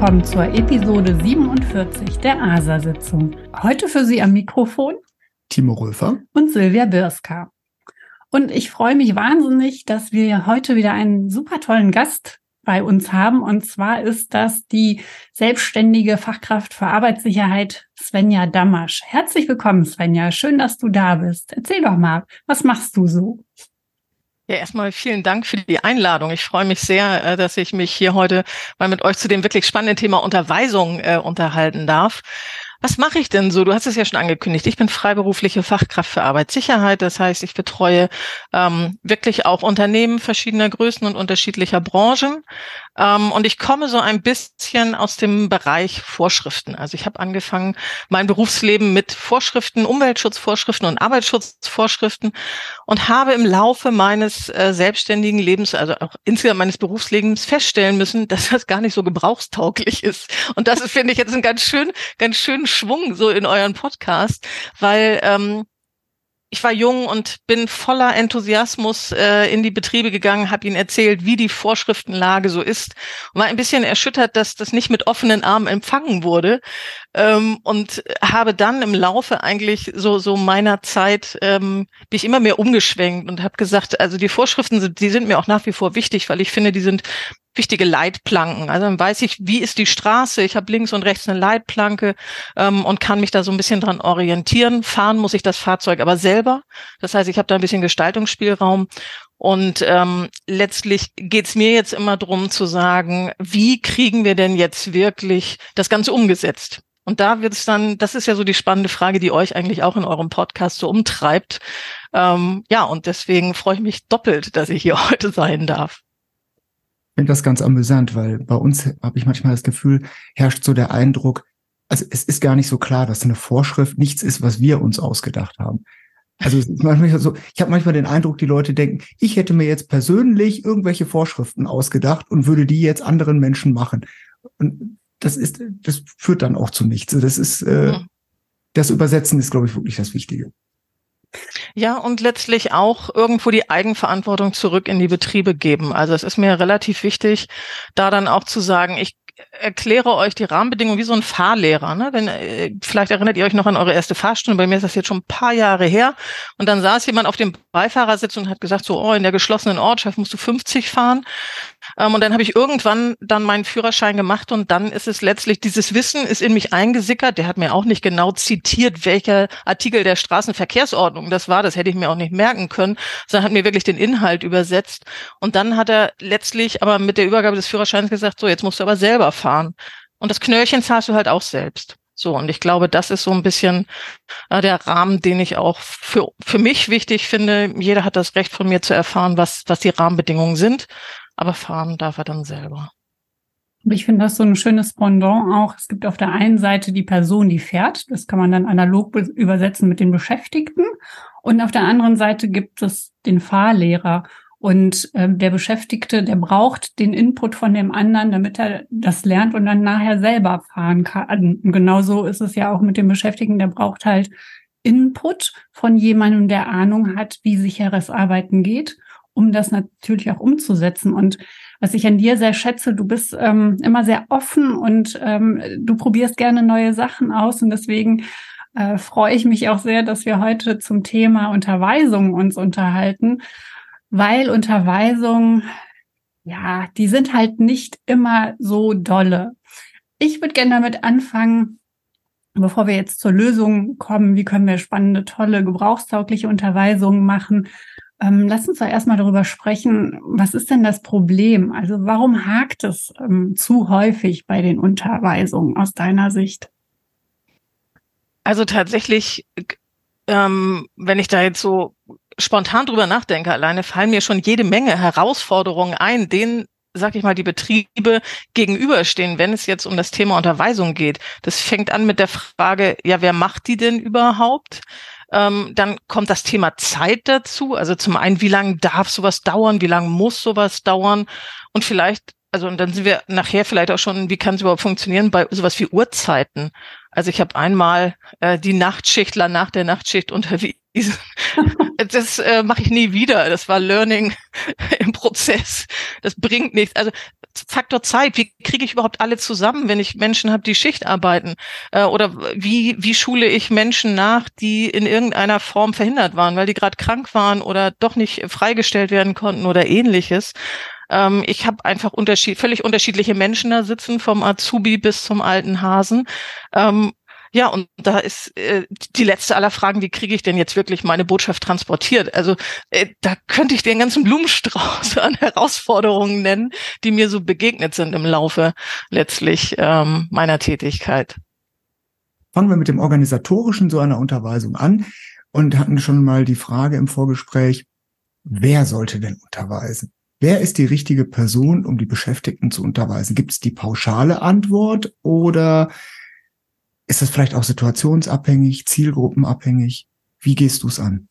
willkommen zur Episode 47 der ASA-Sitzung. Heute für Sie am Mikrofon Timo Röfer und Silvia Birska. Und ich freue mich wahnsinnig, dass wir heute wieder einen super tollen Gast bei uns haben. Und zwar ist das die selbstständige Fachkraft für Arbeitssicherheit Svenja Damasch. Herzlich willkommen, Svenja. Schön, dass du da bist. Erzähl doch mal, was machst du so? Ja, erstmal vielen Dank für die Einladung. Ich freue mich sehr, äh, dass ich mich hier heute mal mit euch zu dem wirklich spannenden Thema Unterweisung äh, unterhalten darf. Was mache ich denn so? Du hast es ja schon angekündigt. Ich bin freiberufliche Fachkraft für Arbeitssicherheit. Das heißt, ich betreue ähm, wirklich auch Unternehmen verschiedener Größen und unterschiedlicher Branchen. Ähm, und ich komme so ein bisschen aus dem Bereich Vorschriften. Also ich habe angefangen, mein Berufsleben mit Vorschriften, Umweltschutzvorschriften und Arbeitsschutzvorschriften und habe im Laufe meines äh, selbstständigen Lebens, also auch insgesamt meines Berufslebens feststellen müssen, dass das gar nicht so gebrauchstauglich ist. Und das finde ich, jetzt ein ganz schön, ganz schön Schwung so in euren Podcast, weil ähm, ich war jung und bin voller Enthusiasmus äh, in die Betriebe gegangen, habe ihnen erzählt, wie die Vorschriftenlage so ist und war ein bisschen erschüttert, dass das nicht mit offenen Armen empfangen wurde ähm, und habe dann im Laufe eigentlich so so meiner Zeit ähm, bin ich immer mehr umgeschwenkt und habe gesagt, also die Vorschriften sind, die sind mir auch nach wie vor wichtig, weil ich finde, die sind wichtige Leitplanken. Also dann weiß ich, wie ist die Straße. Ich habe links und rechts eine Leitplanke ähm, und kann mich da so ein bisschen dran orientieren. Fahren muss ich das Fahrzeug aber selber. Das heißt, ich habe da ein bisschen Gestaltungsspielraum. Und ähm, letztlich geht's mir jetzt immer drum zu sagen, wie kriegen wir denn jetzt wirklich das Ganze umgesetzt? Und da wird es dann, das ist ja so die spannende Frage, die euch eigentlich auch in eurem Podcast so umtreibt. Ähm, ja, und deswegen freue ich mich doppelt, dass ich hier heute sein darf finde das ganz amüsant, weil bei uns habe ich manchmal das Gefühl, herrscht so der Eindruck, also es ist gar nicht so klar, dass eine Vorschrift nichts ist, was wir uns ausgedacht haben. Also manchmal so, ich habe manchmal den Eindruck, die Leute denken, ich hätte mir jetzt persönlich irgendwelche Vorschriften ausgedacht und würde die jetzt anderen Menschen machen. Und das ist, das führt dann auch zu nichts. Das ist, äh, das Übersetzen ist, glaube ich, wirklich das Wichtige. Ja, und letztlich auch irgendwo die Eigenverantwortung zurück in die Betriebe geben. Also es ist mir relativ wichtig, da dann auch zu sagen, ich erkläre euch die Rahmenbedingungen wie so ein Fahrlehrer. Ne? Wenn, äh, vielleicht erinnert ihr euch noch an eure erste Fahrstunde. Bei mir ist das jetzt schon ein paar Jahre her. Und dann saß jemand auf dem Beifahrersitz und hat gesagt, so, oh, in der geschlossenen Ortschaft musst du 50 fahren. Ähm, und dann habe ich irgendwann dann meinen Führerschein gemacht und dann ist es letztlich, dieses Wissen ist in mich eingesickert. Der hat mir auch nicht genau zitiert, welcher Artikel der Straßenverkehrsordnung das war. Das hätte ich mir auch nicht merken können, sondern hat mir wirklich den Inhalt übersetzt. Und dann hat er letztlich aber mit der Übergabe des Führerscheins gesagt, so, jetzt musst du aber selber fahren. Und das Knöllchen zahlst du halt auch selbst. So, und ich glaube, das ist so ein bisschen äh, der Rahmen, den ich auch für, für mich wichtig finde. Jeder hat das Recht von mir zu erfahren, was, was die Rahmenbedingungen sind aber fahren darf er dann selber. Ich finde das so ein schönes Pendant auch. Es gibt auf der einen Seite die Person, die fährt. Das kann man dann analog übersetzen mit den Beschäftigten. Und auf der anderen Seite gibt es den Fahrlehrer. Und äh, der Beschäftigte, der braucht den Input von dem anderen, damit er das lernt und dann nachher selber fahren kann. Und genauso ist es ja auch mit dem Beschäftigten, der braucht halt Input von jemandem, der Ahnung hat, wie sicheres Arbeiten geht um das natürlich auch umzusetzen. Und was ich an dir sehr schätze, du bist ähm, immer sehr offen und ähm, du probierst gerne neue Sachen aus. Und deswegen äh, freue ich mich auch sehr, dass wir heute zum Thema Unterweisung uns unterhalten, weil Unterweisung, ja, die sind halt nicht immer so dolle. Ich würde gerne damit anfangen, bevor wir jetzt zur Lösung kommen, wie können wir spannende, tolle, gebrauchstaugliche Unterweisungen machen, ähm, lass uns doch erstmal darüber sprechen, was ist denn das Problem? Also warum hakt es ähm, zu häufig bei den Unterweisungen aus deiner Sicht? Also tatsächlich, ähm, wenn ich da jetzt so spontan drüber nachdenke, alleine fallen mir schon jede Menge Herausforderungen ein, denen sag ich mal, die Betriebe gegenüberstehen, wenn es jetzt um das Thema Unterweisung geht. Das fängt an mit der Frage, ja, wer macht die denn überhaupt? Ähm, dann kommt das Thema Zeit dazu. Also zum einen, wie lange darf sowas dauern? Wie lange muss sowas dauern? Und vielleicht, also und dann sind wir nachher vielleicht auch schon, wie kann es überhaupt funktionieren bei sowas wie Uhrzeiten? Also ich habe einmal äh, die Nachtschichtler nach der Nachtschicht unterwiesen. das äh, mache ich nie wieder. Das war Learning im Prozess. Das bringt nichts. Also Faktor Zeit. Wie kriege ich überhaupt alle zusammen, wenn ich Menschen habe, die Schicht arbeiten? Äh, oder wie, wie schule ich Menschen nach, die in irgendeiner Form verhindert waren, weil die gerade krank waren oder doch nicht freigestellt werden konnten oder ähnliches? Ähm, ich habe einfach unterschied völlig unterschiedliche Menschen da sitzen, vom Azubi bis zum alten Hasen. Ähm, ja, und da ist äh, die letzte aller Fragen, wie kriege ich denn jetzt wirklich meine Botschaft transportiert? Also äh, da könnte ich den ganzen Blumenstrauß an Herausforderungen nennen, die mir so begegnet sind im Laufe letztlich ähm, meiner Tätigkeit. Fangen wir mit dem organisatorischen so einer Unterweisung an und hatten schon mal die Frage im Vorgespräch, wer sollte denn unterweisen? Wer ist die richtige Person, um die Beschäftigten zu unterweisen? Gibt es die pauschale Antwort oder ist das vielleicht auch situationsabhängig, zielgruppenabhängig? Wie gehst du es an?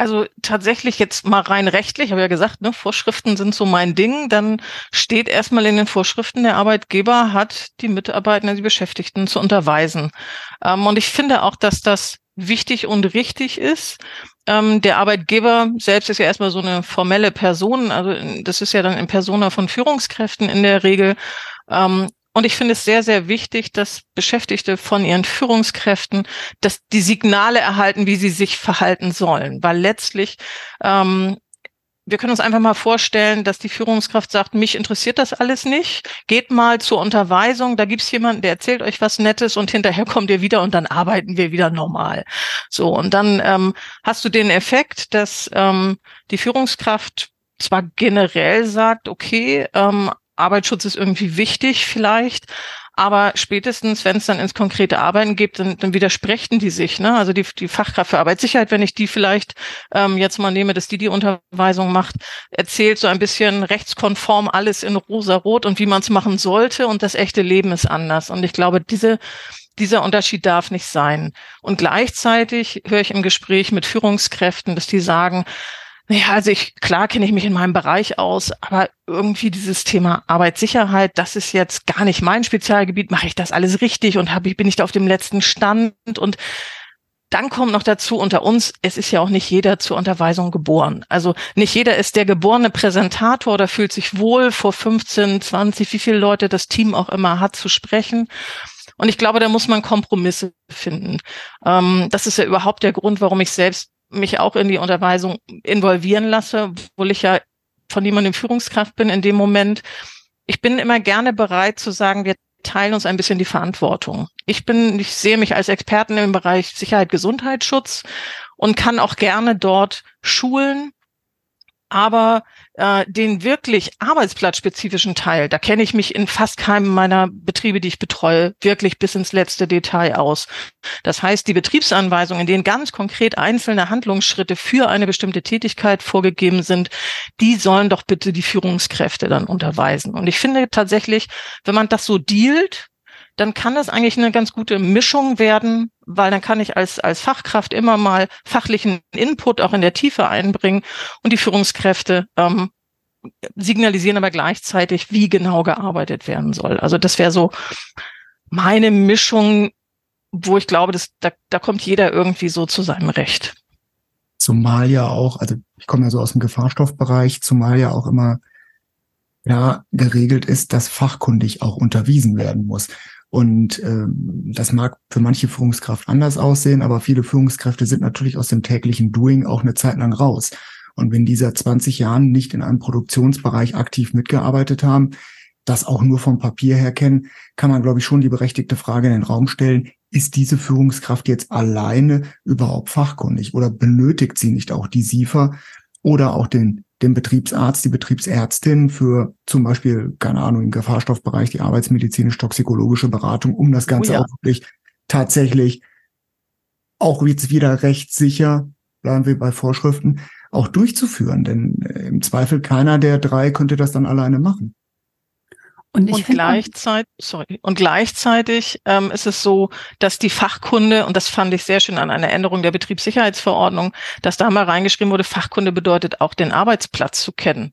Also tatsächlich jetzt mal rein rechtlich, habe ja gesagt, ne, Vorschriften sind so mein Ding. Dann steht erstmal in den Vorschriften, der Arbeitgeber hat die Mitarbeiter, die Beschäftigten zu unterweisen. Ähm, und ich finde auch, dass das wichtig und richtig ist. Ähm, der Arbeitgeber selbst ist ja erstmal so eine formelle Person, also das ist ja dann in Persona von Führungskräften in der Regel. Ähm, und ich finde es sehr, sehr wichtig, dass Beschäftigte von ihren Führungskräften, dass die Signale erhalten, wie sie sich verhalten sollen. Weil letztlich ähm, wir können uns einfach mal vorstellen, dass die Führungskraft sagt, mich interessiert das alles nicht. Geht mal zur Unterweisung, da gibt's jemanden, der erzählt euch was Nettes und hinterher kommt ihr wieder und dann arbeiten wir wieder normal. So, und dann ähm, hast du den Effekt, dass ähm, die Führungskraft zwar generell sagt, okay, ähm, Arbeitsschutz ist irgendwie wichtig vielleicht, aber spätestens, wenn es dann ins konkrete Arbeiten geht, dann, dann widersprechen die sich. Ne? Also die, die Fachkraft für Arbeitssicherheit, wenn ich die vielleicht ähm, jetzt mal nehme, dass die die Unterweisung macht, erzählt so ein bisschen rechtskonform alles in rosa-rot und wie man es machen sollte und das echte Leben ist anders. Und ich glaube, diese dieser Unterschied darf nicht sein. Und gleichzeitig höre ich im Gespräch mit Führungskräften, dass die sagen, naja, also ich, klar kenne ich mich in meinem Bereich aus, aber irgendwie dieses Thema Arbeitssicherheit, das ist jetzt gar nicht mein Spezialgebiet. Mache ich das alles richtig und habe ich, bin ich da auf dem letzten Stand? Und dann kommt noch dazu unter uns, es ist ja auch nicht jeder zur Unterweisung geboren. Also nicht jeder ist der geborene Präsentator oder fühlt sich wohl vor 15, 20, wie viele Leute das Team auch immer hat zu sprechen. Und ich glaube, da muss man Kompromisse finden. Ähm, das ist ja überhaupt der Grund, warum ich selbst mich auch in die Unterweisung involvieren lasse, obwohl ich ja von niemandem Führungskraft bin in dem Moment. Ich bin immer gerne bereit zu sagen, wir teilen uns ein bisschen die Verantwortung. Ich bin, ich sehe mich als Experten im Bereich Sicherheit, Gesundheitsschutz und kann auch gerne dort schulen, aber äh, den wirklich arbeitsplatzspezifischen Teil, da kenne ich mich in fast keinem meiner Betriebe, die ich betreue, wirklich bis ins letzte Detail aus. Das heißt, die Betriebsanweisungen, in denen ganz konkret einzelne Handlungsschritte für eine bestimmte Tätigkeit vorgegeben sind, die sollen doch bitte die Führungskräfte dann unterweisen. Und ich finde tatsächlich, wenn man das so dealt, dann kann das eigentlich eine ganz gute Mischung werden, weil dann kann ich als, als Fachkraft immer mal fachlichen Input auch in der Tiefe einbringen und die Führungskräfte ähm, signalisieren aber gleichzeitig, wie genau gearbeitet werden soll. Also das wäre so meine Mischung, wo ich glaube, dass, da, da kommt jeder irgendwie so zu seinem Recht. Zumal ja auch, also ich komme ja so aus dem Gefahrstoffbereich, zumal ja auch immer ja geregelt ist, dass fachkundig auch unterwiesen werden muss. Und ähm, das mag für manche Führungskraft anders aussehen, aber viele Führungskräfte sind natürlich aus dem täglichen Doing auch eine Zeit lang raus. Und wenn diese 20 Jahren nicht in einem Produktionsbereich aktiv mitgearbeitet haben, das auch nur vom Papier her kennen, kann man, glaube ich, schon die berechtigte Frage in den Raum stellen, ist diese Führungskraft jetzt alleine überhaupt fachkundig oder benötigt sie nicht auch die SIFA oder auch den den Betriebsarzt, die Betriebsärztin für zum Beispiel, keine Ahnung, im Gefahrstoffbereich die arbeitsmedizinisch-toxikologische Beratung, um das Ganze oh ja. auch wirklich tatsächlich auch jetzt wieder recht sicher, bleiben wir bei Vorschriften, auch durchzuführen. Denn äh, im Zweifel keiner der drei könnte das dann alleine machen. Und, und gleichzeitig, sorry, und gleichzeitig ähm, ist es so, dass die Fachkunde, und das fand ich sehr schön an einer Änderung der Betriebssicherheitsverordnung, dass da mal reingeschrieben wurde, Fachkunde bedeutet auch den Arbeitsplatz zu kennen.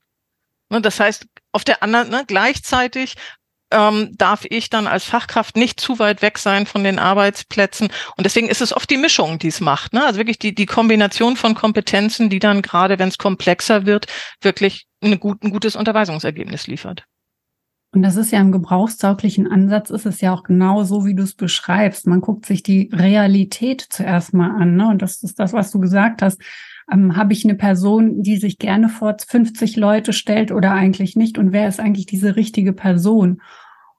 Ne, das heißt, auf der anderen, ne, gleichzeitig ähm, darf ich dann als Fachkraft nicht zu weit weg sein von den Arbeitsplätzen. Und deswegen ist es oft die Mischung, die es macht. Ne? Also wirklich die, die Kombination von Kompetenzen, die dann gerade, wenn es komplexer wird, wirklich ein, gut, ein gutes Unterweisungsergebnis liefert. Und das ist ja im gebrauchstauglichen Ansatz, ist es ja auch genau so, wie du es beschreibst. Man guckt sich die Realität zuerst mal an. Ne? Und das ist das, was du gesagt hast. Ähm, Habe ich eine Person, die sich gerne vor 50 Leute stellt oder eigentlich nicht? Und wer ist eigentlich diese richtige Person?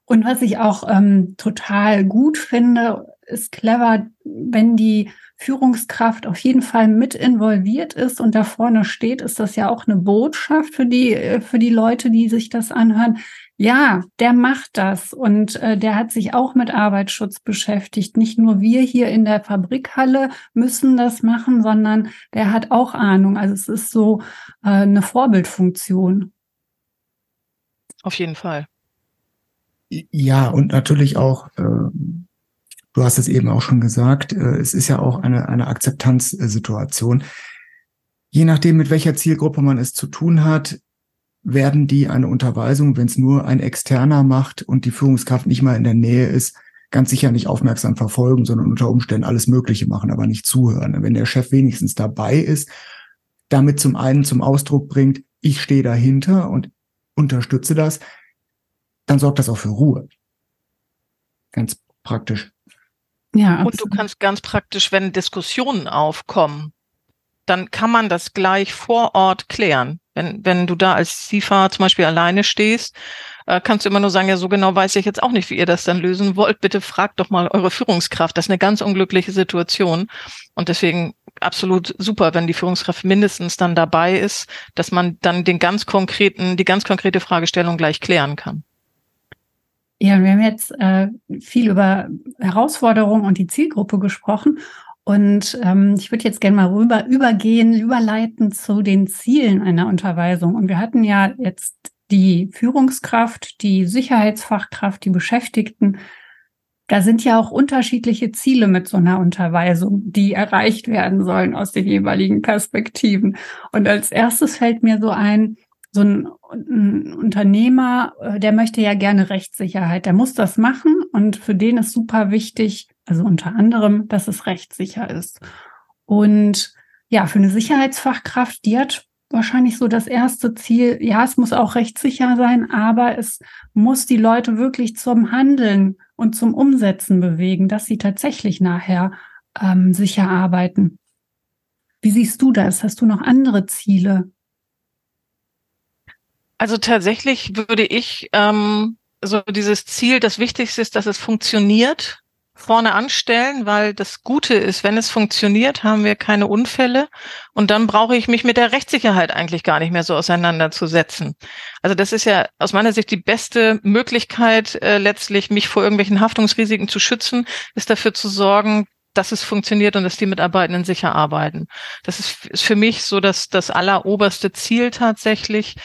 Und was ich auch ähm, total gut finde, ist clever, wenn die Führungskraft auf jeden Fall mit involviert ist und da vorne steht, ist das ja auch eine Botschaft für die, äh, für die Leute, die sich das anhören ja, der macht das und äh, der hat sich auch mit Arbeitsschutz beschäftigt. Nicht nur wir hier in der Fabrikhalle müssen das machen, sondern der hat auch Ahnung. Also es ist so äh, eine Vorbildfunktion. Auf jeden Fall. Ja, und natürlich auch, äh, du hast es eben auch schon gesagt, äh, es ist ja auch eine, eine Akzeptanzsituation. Je nachdem, mit welcher Zielgruppe man es zu tun hat, werden die eine Unterweisung, wenn es nur ein Externer macht und die Führungskraft nicht mal in der Nähe ist, ganz sicher nicht aufmerksam verfolgen, sondern unter Umständen alles Mögliche machen, aber nicht zuhören. Wenn der Chef wenigstens dabei ist, damit zum einen zum Ausdruck bringt, ich stehe dahinter und unterstütze das, dann sorgt das auch für Ruhe. Ganz praktisch. Ja, absolut. und du kannst ganz praktisch, wenn Diskussionen aufkommen, dann kann man das gleich vor Ort klären. Wenn, wenn du da als SIFA zum Beispiel alleine stehst, äh, kannst du immer nur sagen, ja, so genau weiß ich jetzt auch nicht, wie ihr das dann lösen wollt. Bitte fragt doch mal eure Führungskraft. Das ist eine ganz unglückliche Situation. Und deswegen absolut super, wenn die Führungskraft mindestens dann dabei ist, dass man dann den ganz konkreten, die ganz konkrete Fragestellung gleich klären kann. Ja, wir haben jetzt äh, viel über Herausforderungen und die Zielgruppe gesprochen. Und ähm, ich würde jetzt gerne mal rüber übergehen, überleiten zu den Zielen einer Unterweisung. Und wir hatten ja jetzt die Führungskraft, die Sicherheitsfachkraft, die Beschäftigten. Da sind ja auch unterschiedliche Ziele mit so einer Unterweisung, die erreicht werden sollen aus den jeweiligen Perspektiven. Und als erstes fällt mir so ein, so ein, ein Unternehmer, äh, der möchte ja gerne Rechtssicherheit, der muss das machen und für den ist super wichtig, also unter anderem, dass es rechtssicher ist. Und ja, für eine Sicherheitsfachkraft, die hat wahrscheinlich so das erste Ziel, ja, es muss auch rechtssicher sein, aber es muss die Leute wirklich zum Handeln und zum Umsetzen bewegen, dass sie tatsächlich nachher ähm, sicher arbeiten. Wie siehst du das? Hast du noch andere Ziele? Also tatsächlich würde ich ähm, so dieses Ziel, das Wichtigste ist, dass es funktioniert, vorne anstellen, weil das Gute ist, wenn es funktioniert, haben wir keine Unfälle und dann brauche ich mich mit der Rechtssicherheit eigentlich gar nicht mehr so auseinanderzusetzen. Also das ist ja aus meiner Sicht die beste Möglichkeit, äh, letztlich mich vor irgendwelchen Haftungsrisiken zu schützen, ist dafür zu sorgen, dass es funktioniert und dass die Mitarbeitenden sicher arbeiten. Das ist, ist für mich so das, das alleroberste Ziel tatsächlich.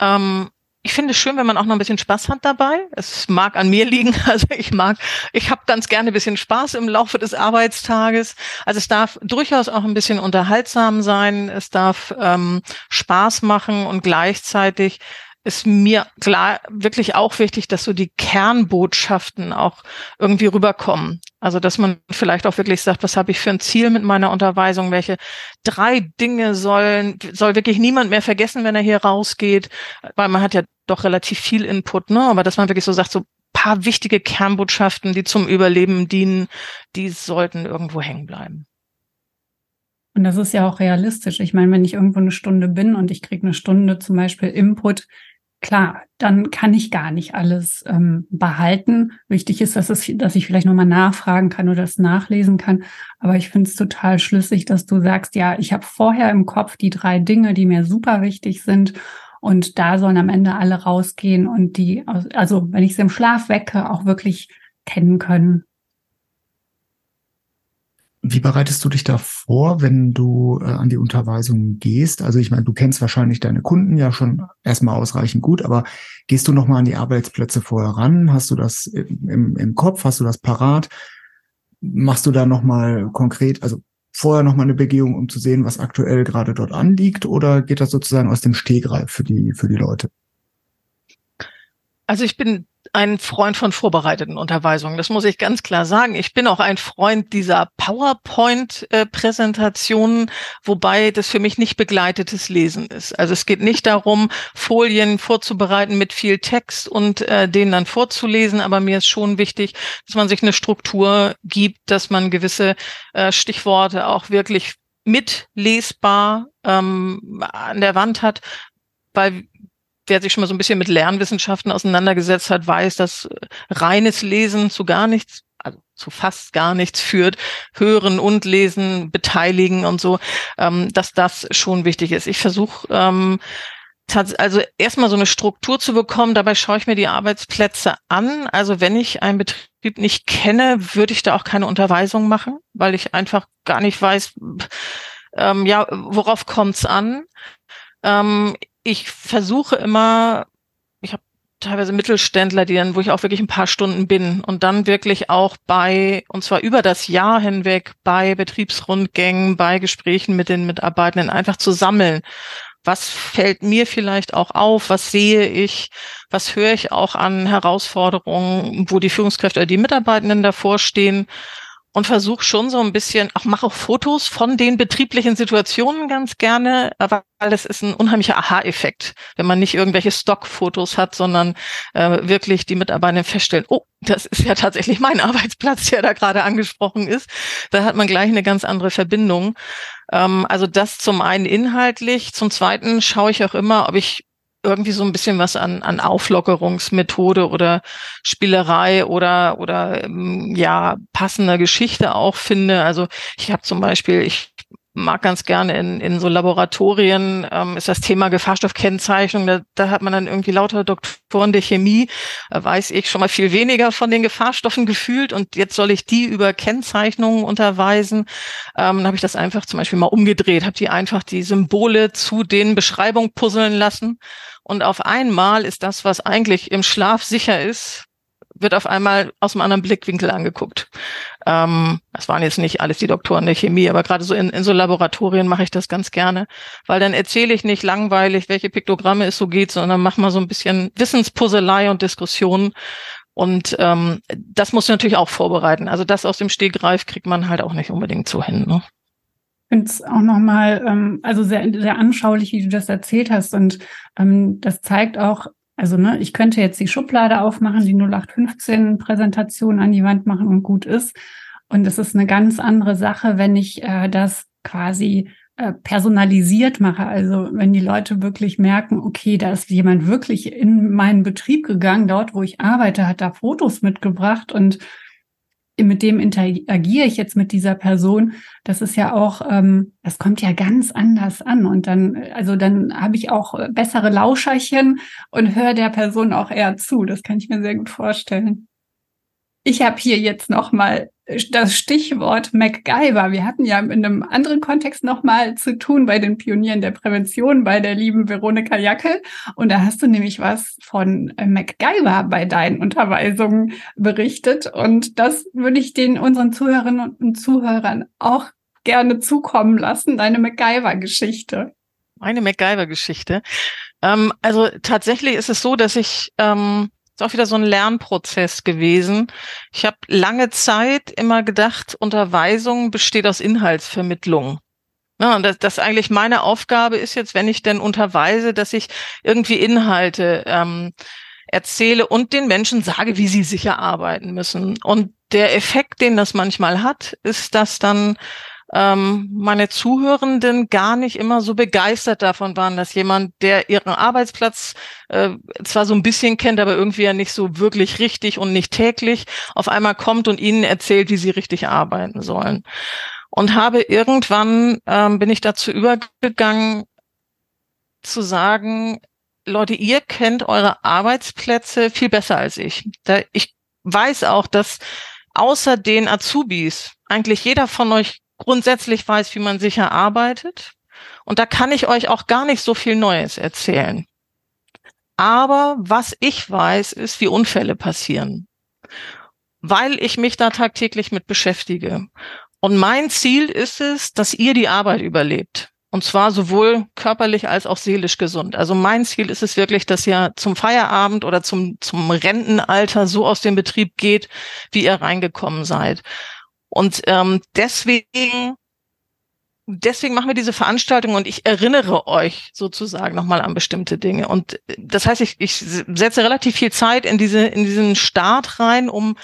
Ähm, ich finde es schön, wenn man auch noch ein bisschen Spaß hat dabei. Es mag an mir liegen. Also ich mag, ich habe ganz gerne ein bisschen Spaß im Laufe des Arbeitstages. Also es darf durchaus auch ein bisschen unterhaltsam sein. Es darf ähm, Spaß machen und gleichzeitig ist mir klar wirklich auch wichtig, dass so die Kernbotschaften auch irgendwie rüberkommen. Also dass man vielleicht auch wirklich sagt, was habe ich für ein Ziel mit meiner Unterweisung? Welche drei Dinge sollen soll wirklich niemand mehr vergessen, wenn er hier rausgeht? Weil man hat ja doch relativ viel Input, ne? Aber dass man wirklich so sagt, so paar wichtige Kernbotschaften, die zum Überleben dienen, die sollten irgendwo hängen bleiben. Und das ist ja auch realistisch. Ich meine, wenn ich irgendwo eine Stunde bin und ich kriege eine Stunde zum Beispiel Input, klar, dann kann ich gar nicht alles ähm, behalten. Wichtig ist, dass, es, dass ich vielleicht nochmal nachfragen kann oder das nachlesen kann. Aber ich finde es total schlüssig, dass du sagst, ja, ich habe vorher im Kopf die drei Dinge, die mir super wichtig sind. Und da sollen am Ende alle rausgehen und die, also wenn ich sie im Schlaf wecke, auch wirklich kennen können. Wie bereitest du dich da vor, wenn du äh, an die Unterweisung gehst? Also ich meine, du kennst wahrscheinlich deine Kunden ja schon erstmal ausreichend gut, aber gehst du nochmal an die Arbeitsplätze vorher ran? Hast du das im, im Kopf? Hast du das parat? Machst du da nochmal konkret, also vorher nochmal eine Begehung, um zu sehen, was aktuell gerade dort anliegt? Oder geht das sozusagen aus dem Stegreif für die, für die Leute? Also ich bin ein Freund von vorbereiteten Unterweisungen. Das muss ich ganz klar sagen. Ich bin auch ein Freund dieser PowerPoint-Präsentationen, wobei das für mich nicht begleitetes Lesen ist. Also es geht nicht darum, Folien vorzubereiten mit viel Text und äh, den dann vorzulesen, aber mir ist schon wichtig, dass man sich eine Struktur gibt, dass man gewisse äh, Stichworte auch wirklich mitlesbar ähm, an der Wand hat, weil wer sich schon mal so ein bisschen mit Lernwissenschaften auseinandergesetzt hat, weiß, dass reines Lesen zu gar nichts, also zu fast gar nichts führt. Hören und lesen, beteiligen und so, ähm, dass das schon wichtig ist. Ich versuche ähm, also erstmal so eine Struktur zu bekommen. Dabei schaue ich mir die Arbeitsplätze an. Also wenn ich einen Betrieb nicht kenne, würde ich da auch keine Unterweisung machen, weil ich einfach gar nicht weiß, ähm, ja, worauf kommt's an. Ich versuche immer, ich habe teilweise Mittelständler, die dann, wo ich auch wirklich ein paar Stunden bin und dann wirklich auch bei, und zwar über das Jahr hinweg, bei Betriebsrundgängen, bei Gesprächen mit den Mitarbeitenden einfach zu sammeln. Was fällt mir vielleicht auch auf? Was sehe ich? Was höre ich auch an Herausforderungen, wo die Führungskräfte oder die Mitarbeitenden davor stehen? Und versuche schon so ein bisschen, auch mache auch Fotos von den betrieblichen Situationen ganz gerne, weil es ist ein unheimlicher Aha-Effekt, wenn man nicht irgendwelche Stockfotos hat, sondern äh, wirklich die Mitarbeiter feststellen, oh, das ist ja tatsächlich mein Arbeitsplatz, der da gerade angesprochen ist. Da hat man gleich eine ganz andere Verbindung. Ähm, also das zum einen inhaltlich, zum zweiten schaue ich auch immer, ob ich irgendwie so ein bisschen was an, an Auflockerungsmethode oder Spielerei oder oder ähm, ja passender Geschichte auch finde. Also ich habe zum Beispiel, ich mag ganz gerne in, in so Laboratorien, ähm, ist das Thema Gefahrstoffkennzeichnung. Da, da hat man dann irgendwie lauter Doktoren der Chemie, weiß ich schon mal viel weniger von den Gefahrstoffen gefühlt und jetzt soll ich die über Kennzeichnungen unterweisen. Ähm, dann habe ich das einfach zum Beispiel mal umgedreht, habe die einfach die Symbole zu den Beschreibungen puzzeln lassen und auf einmal ist das, was eigentlich im Schlaf sicher ist, wird auf einmal aus einem anderen Blickwinkel angeguckt. Ähm, das waren jetzt nicht alles die Doktoren der Chemie, aber gerade so in, in so Laboratorien mache ich das ganz gerne, weil dann erzähle ich nicht langweilig, welche Piktogramme es so geht, sondern mache mal so ein bisschen Wissenspuzzelei und Diskussionen. Und ähm, das muss natürlich auch vorbereiten. Also das aus dem Stegreif kriegt man halt auch nicht unbedingt so hin. Ne? Finde es auch nochmal, ähm, also sehr, sehr anschaulich, wie du das erzählt hast. Und ähm, das zeigt auch, also ne, ich könnte jetzt die Schublade aufmachen, die 0815 Präsentation an die Wand machen und gut ist. Und es ist eine ganz andere Sache, wenn ich äh, das quasi äh, personalisiert mache. Also wenn die Leute wirklich merken, okay, da ist jemand wirklich in meinen Betrieb gegangen, dort, wo ich arbeite, hat da Fotos mitgebracht und mit dem interagiere ich jetzt mit dieser Person, das ist ja auch, ähm, das kommt ja ganz anders an. Und dann, also dann habe ich auch bessere Lauscherchen und höre der Person auch eher zu. Das kann ich mir sehr gut vorstellen. Ich habe hier jetzt noch mal das Stichwort MacGyver. Wir hatten ja in einem anderen Kontext nochmal zu tun bei den Pionieren der Prävention, bei der lieben Veronika Jackel. Und da hast du nämlich was von äh, MacGyver bei deinen Unterweisungen berichtet. Und das würde ich den unseren Zuhörerinnen und Zuhörern auch gerne zukommen lassen, deine MacGyver-Geschichte. Meine MacGyver-Geschichte. Ähm, also tatsächlich ist es so, dass ich ähm, ist auch wieder so ein Lernprozess gewesen. Ich habe lange Zeit immer gedacht, Unterweisung besteht aus Inhaltsvermittlung. Ja, und das, das eigentlich meine Aufgabe ist jetzt, wenn ich denn unterweise, dass ich irgendwie Inhalte ähm, erzähle und den Menschen sage, wie sie sicher arbeiten müssen. Und der Effekt, den das manchmal hat, ist, dass dann ähm, meine Zuhörenden gar nicht immer so begeistert davon waren, dass jemand, der ihren Arbeitsplatz äh, zwar so ein bisschen kennt, aber irgendwie ja nicht so wirklich richtig und nicht täglich, auf einmal kommt und ihnen erzählt, wie sie richtig arbeiten sollen. Und habe irgendwann, ähm, bin ich dazu übergegangen, zu sagen, Leute, ihr kennt eure Arbeitsplätze viel besser als ich. Da, ich weiß auch, dass außer den Azubis eigentlich jeder von euch grundsätzlich weiß, wie man sicher arbeitet. Und da kann ich euch auch gar nicht so viel Neues erzählen. Aber was ich weiß, ist, wie Unfälle passieren, weil ich mich da tagtäglich mit beschäftige. Und mein Ziel ist es, dass ihr die Arbeit überlebt Und zwar sowohl körperlich als auch seelisch gesund. Also mein Ziel ist es wirklich, dass ihr zum Feierabend oder zum, zum Rentenalter so aus dem Betrieb geht, wie ihr reingekommen seid. Und ähm, deswegen deswegen machen wir diese Veranstaltung und ich erinnere euch sozusagen nochmal an bestimmte Dinge. Und das heißt, ich, ich setze relativ viel Zeit in diese, in diesen Start rein, um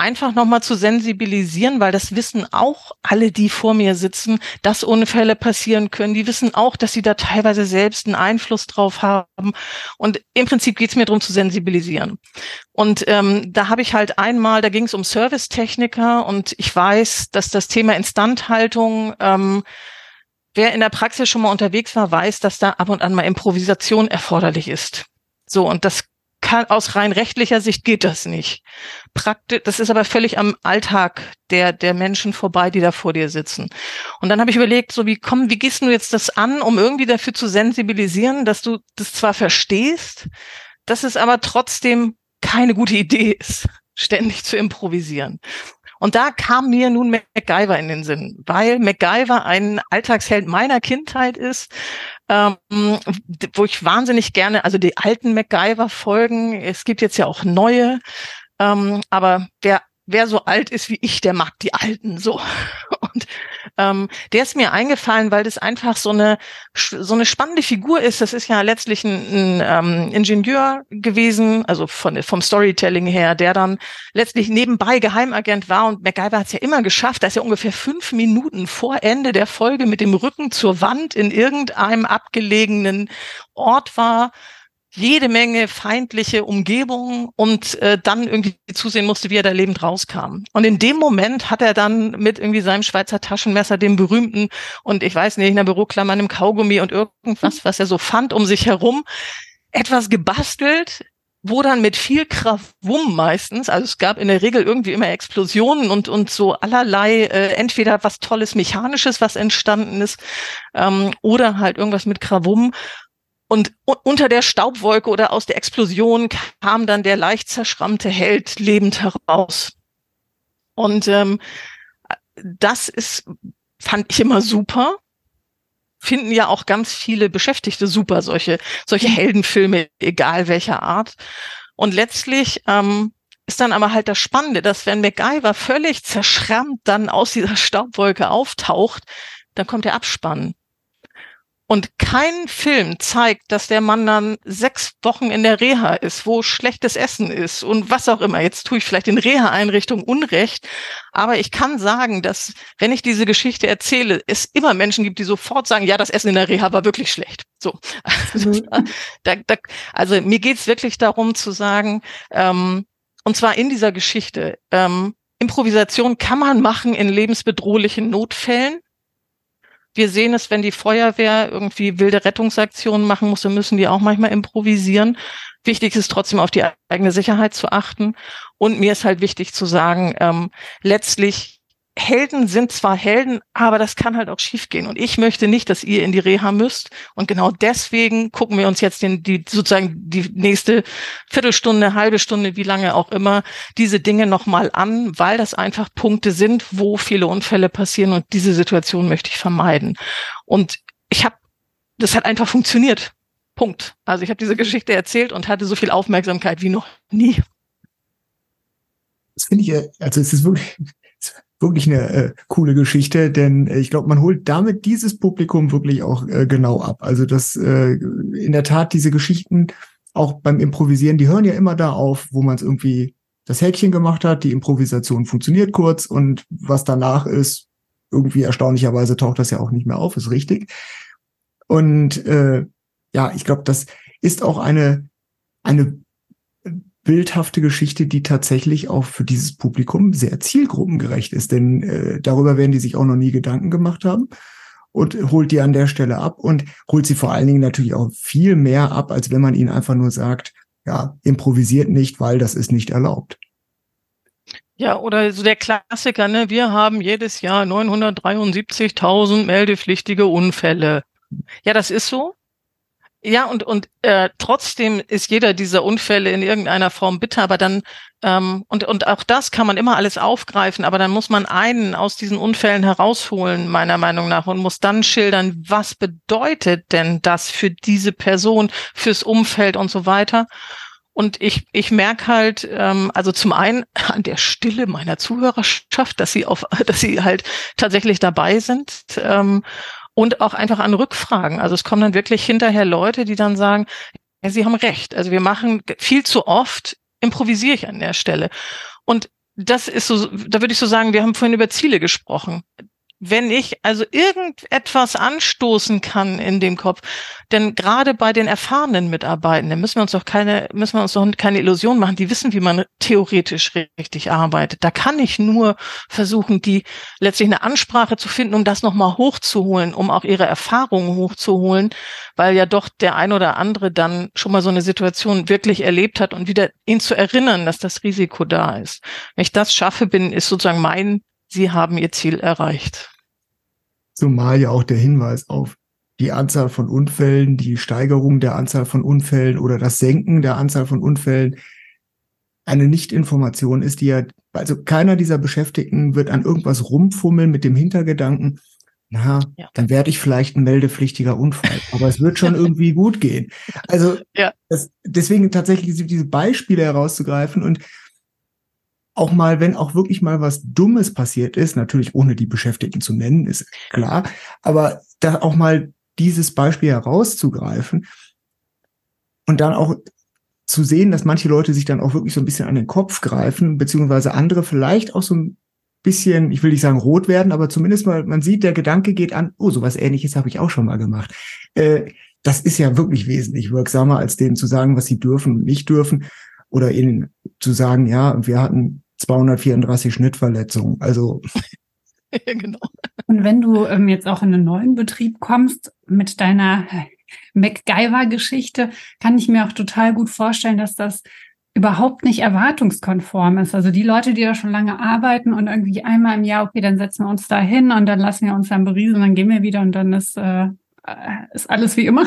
einfach nochmal zu sensibilisieren, weil das wissen auch alle, die vor mir sitzen, dass Unfälle passieren können. Die wissen auch, dass sie da teilweise selbst einen Einfluss drauf haben. Und im Prinzip geht es mir darum zu sensibilisieren. Und ähm, da habe ich halt einmal, da ging es um Servicetechniker und ich weiß, dass das Thema Instandhaltung ähm, Wer in der Praxis schon mal unterwegs war, weiß, dass da ab und an mal Improvisation erforderlich ist. So, und das kann, aus rein rechtlicher Sicht geht das nicht. Praktisch, das ist aber völlig am Alltag der, der Menschen vorbei, die da vor dir sitzen. Und dann habe ich überlegt, so wie komm, wie gehst du jetzt das an, um irgendwie dafür zu sensibilisieren, dass du das zwar verstehst, dass es aber trotzdem keine gute Idee ist, ständig zu improvisieren. Und da kam mir nun MacGyver in den Sinn, weil MacGyver ein Alltagsheld meiner Kindheit ist, ähm, wo ich wahnsinnig gerne, also die alten MacGyver-Folgen, es gibt jetzt ja auch neue, ähm, aber wer wer so alt ist wie ich, der mag die Alten so. Und ähm, der ist mir eingefallen, weil das einfach so eine so eine spannende Figur ist. Das ist ja letztlich ein, ein ähm, Ingenieur gewesen, also von vom Storytelling her, der dann letztlich nebenbei Geheimagent war. Und MacGyver hat es ja immer geschafft, dass er ungefähr fünf Minuten vor Ende der Folge mit dem Rücken zur Wand in irgendeinem abgelegenen Ort war jede Menge feindliche Umgebung und äh, dann irgendwie zusehen musste, wie er da lebend rauskam. Und in dem Moment hat er dann mit irgendwie seinem Schweizer Taschenmesser, dem berühmten und ich weiß nicht, in der Büroklammer, einem Kaugummi und irgendwas, was er so fand um sich herum, etwas gebastelt, wo dann mit viel Krawum meistens, also es gab in der Regel irgendwie immer Explosionen und, und so allerlei, äh, entweder was Tolles Mechanisches, was entstanden ist, ähm, oder halt irgendwas mit Krawum. Und unter der Staubwolke oder aus der Explosion kam dann der leicht zerschrammte Held lebend heraus. Und ähm, das ist, fand ich immer super. Finden ja auch ganz viele Beschäftigte super, solche, solche. Heldenfilme, egal welcher Art. Und letztlich ähm, ist dann aber halt das Spannende, dass wenn MacGyver völlig zerschrammt dann aus dieser Staubwolke auftaucht, dann kommt der Abspann. Und kein Film zeigt, dass der Mann dann sechs Wochen in der Reha ist, wo schlechtes Essen ist und was auch immer. Jetzt tue ich vielleicht in Reha-Einrichtungen Unrecht, aber ich kann sagen, dass, wenn ich diese Geschichte erzähle, es immer Menschen gibt, die sofort sagen, ja, das Essen in der Reha war wirklich schlecht. So. Also, da, da, also mir geht's wirklich darum zu sagen, ähm, und zwar in dieser Geschichte, ähm, Improvisation kann man machen in lebensbedrohlichen Notfällen. Wir sehen es, wenn die Feuerwehr irgendwie wilde Rettungsaktionen machen muss, dann müssen die auch manchmal improvisieren. Wichtig ist trotzdem auf die eigene Sicherheit zu achten. Und mir ist halt wichtig zu sagen, ähm, letztlich Helden sind zwar Helden, aber das kann halt auch schiefgehen. Und ich möchte nicht, dass ihr in die Reha müsst. Und genau deswegen gucken wir uns jetzt den, die, sozusagen die nächste Viertelstunde, halbe Stunde, wie lange auch immer, diese Dinge nochmal an, weil das einfach Punkte sind, wo viele Unfälle passieren. Und diese Situation möchte ich vermeiden. Und ich habe, das hat einfach funktioniert. Punkt. Also ich habe diese Geschichte erzählt und hatte so viel Aufmerksamkeit wie noch nie. Das finde ich, also es ist wirklich, wirklich eine äh, coole Geschichte, denn äh, ich glaube, man holt damit dieses Publikum wirklich auch äh, genau ab. Also das äh, in der Tat diese Geschichten auch beim Improvisieren, die hören ja immer da auf, wo man es irgendwie das Häkchen gemacht hat, die Improvisation funktioniert kurz und was danach ist, irgendwie erstaunlicherweise taucht das ja auch nicht mehr auf, ist richtig. Und äh, ja, ich glaube, das ist auch eine eine bildhafte Geschichte, die tatsächlich auch für dieses Publikum sehr zielgruppengerecht ist. Denn äh, darüber werden die sich auch noch nie Gedanken gemacht haben und holt die an der Stelle ab und holt sie vor allen Dingen natürlich auch viel mehr ab, als wenn man ihnen einfach nur sagt, ja, improvisiert nicht, weil das ist nicht erlaubt. Ja, oder so der Klassiker, ne? Wir haben jedes Jahr 973.000 meldepflichtige Unfälle. Ja, das ist so. Ja, und, und äh, trotzdem ist jeder dieser Unfälle in irgendeiner Form bitter, aber dann, ähm, und, und auch das kann man immer alles aufgreifen, aber dann muss man einen aus diesen Unfällen herausholen, meiner Meinung nach, und muss dann schildern, was bedeutet denn das für diese Person, fürs Umfeld und so weiter. Und ich, ich merke halt, ähm, also zum einen an der Stille meiner Zuhörerschaft, dass sie auf, dass sie halt tatsächlich dabei sind. Ähm, und auch einfach an Rückfragen. Also es kommen dann wirklich hinterher Leute, die dann sagen, ja, Sie haben recht. Also wir machen viel zu oft, improvisiere ich an der Stelle. Und das ist so, da würde ich so sagen, wir haben vorhin über Ziele gesprochen wenn ich also irgendetwas anstoßen kann in dem Kopf, denn gerade bei den erfahrenen Mitarbeitenden müssen wir uns doch keine, müssen wir uns doch keine Illusion machen, die wissen, wie man theoretisch richtig arbeitet. Da kann ich nur versuchen, die letztlich eine Ansprache zu finden, um das nochmal hochzuholen, um auch ihre Erfahrungen hochzuholen, weil ja doch der ein oder andere dann schon mal so eine Situation wirklich erlebt hat und wieder ihn zu erinnern, dass das Risiko da ist. Wenn ich das schaffe, bin, ist sozusagen mein Sie haben Ihr Ziel erreicht. Zumal ja auch der Hinweis auf die Anzahl von Unfällen, die Steigerung der Anzahl von Unfällen oder das Senken der Anzahl von Unfällen eine Nichtinformation ist, die ja, also keiner dieser Beschäftigten wird an irgendwas rumfummeln mit dem Hintergedanken, na, ja. dann werde ich vielleicht ein meldepflichtiger Unfall, aber es wird schon irgendwie gut gehen. Also ja. das, deswegen tatsächlich diese Beispiele herauszugreifen und auch mal, wenn auch wirklich mal was Dummes passiert ist, natürlich ohne die Beschäftigten zu nennen, ist klar, aber da auch mal dieses Beispiel herauszugreifen und dann auch zu sehen, dass manche Leute sich dann auch wirklich so ein bisschen an den Kopf greifen, beziehungsweise andere vielleicht auch so ein bisschen, ich will nicht sagen rot werden, aber zumindest mal, man sieht, der Gedanke geht an, oh, sowas ähnliches habe ich auch schon mal gemacht. Äh, das ist ja wirklich wesentlich wirksamer, als denen zu sagen, was sie dürfen und nicht dürfen oder ihnen zu sagen, ja, wir hatten 234 Schnittverletzungen. Also ja, genau. Und wenn du ähm, jetzt auch in einen neuen Betrieb kommst mit deiner MacGyver-Geschichte, kann ich mir auch total gut vorstellen, dass das überhaupt nicht erwartungskonform ist. Also die Leute, die da schon lange arbeiten und irgendwie einmal im Jahr, okay, dann setzen wir uns da hin und dann lassen wir uns dann beriesen und dann gehen wir wieder und dann ist, äh, ist alles wie immer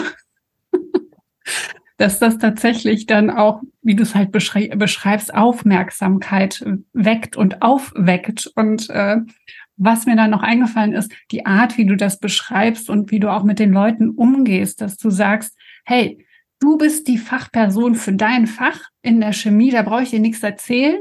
dass das tatsächlich dann auch, wie du es halt beschrei beschreibst, Aufmerksamkeit weckt und aufweckt. Und äh, was mir dann noch eingefallen ist, die Art, wie du das beschreibst und wie du auch mit den Leuten umgehst, dass du sagst, hey, du bist die Fachperson für dein Fach in der Chemie, da brauche ich dir nichts erzählen.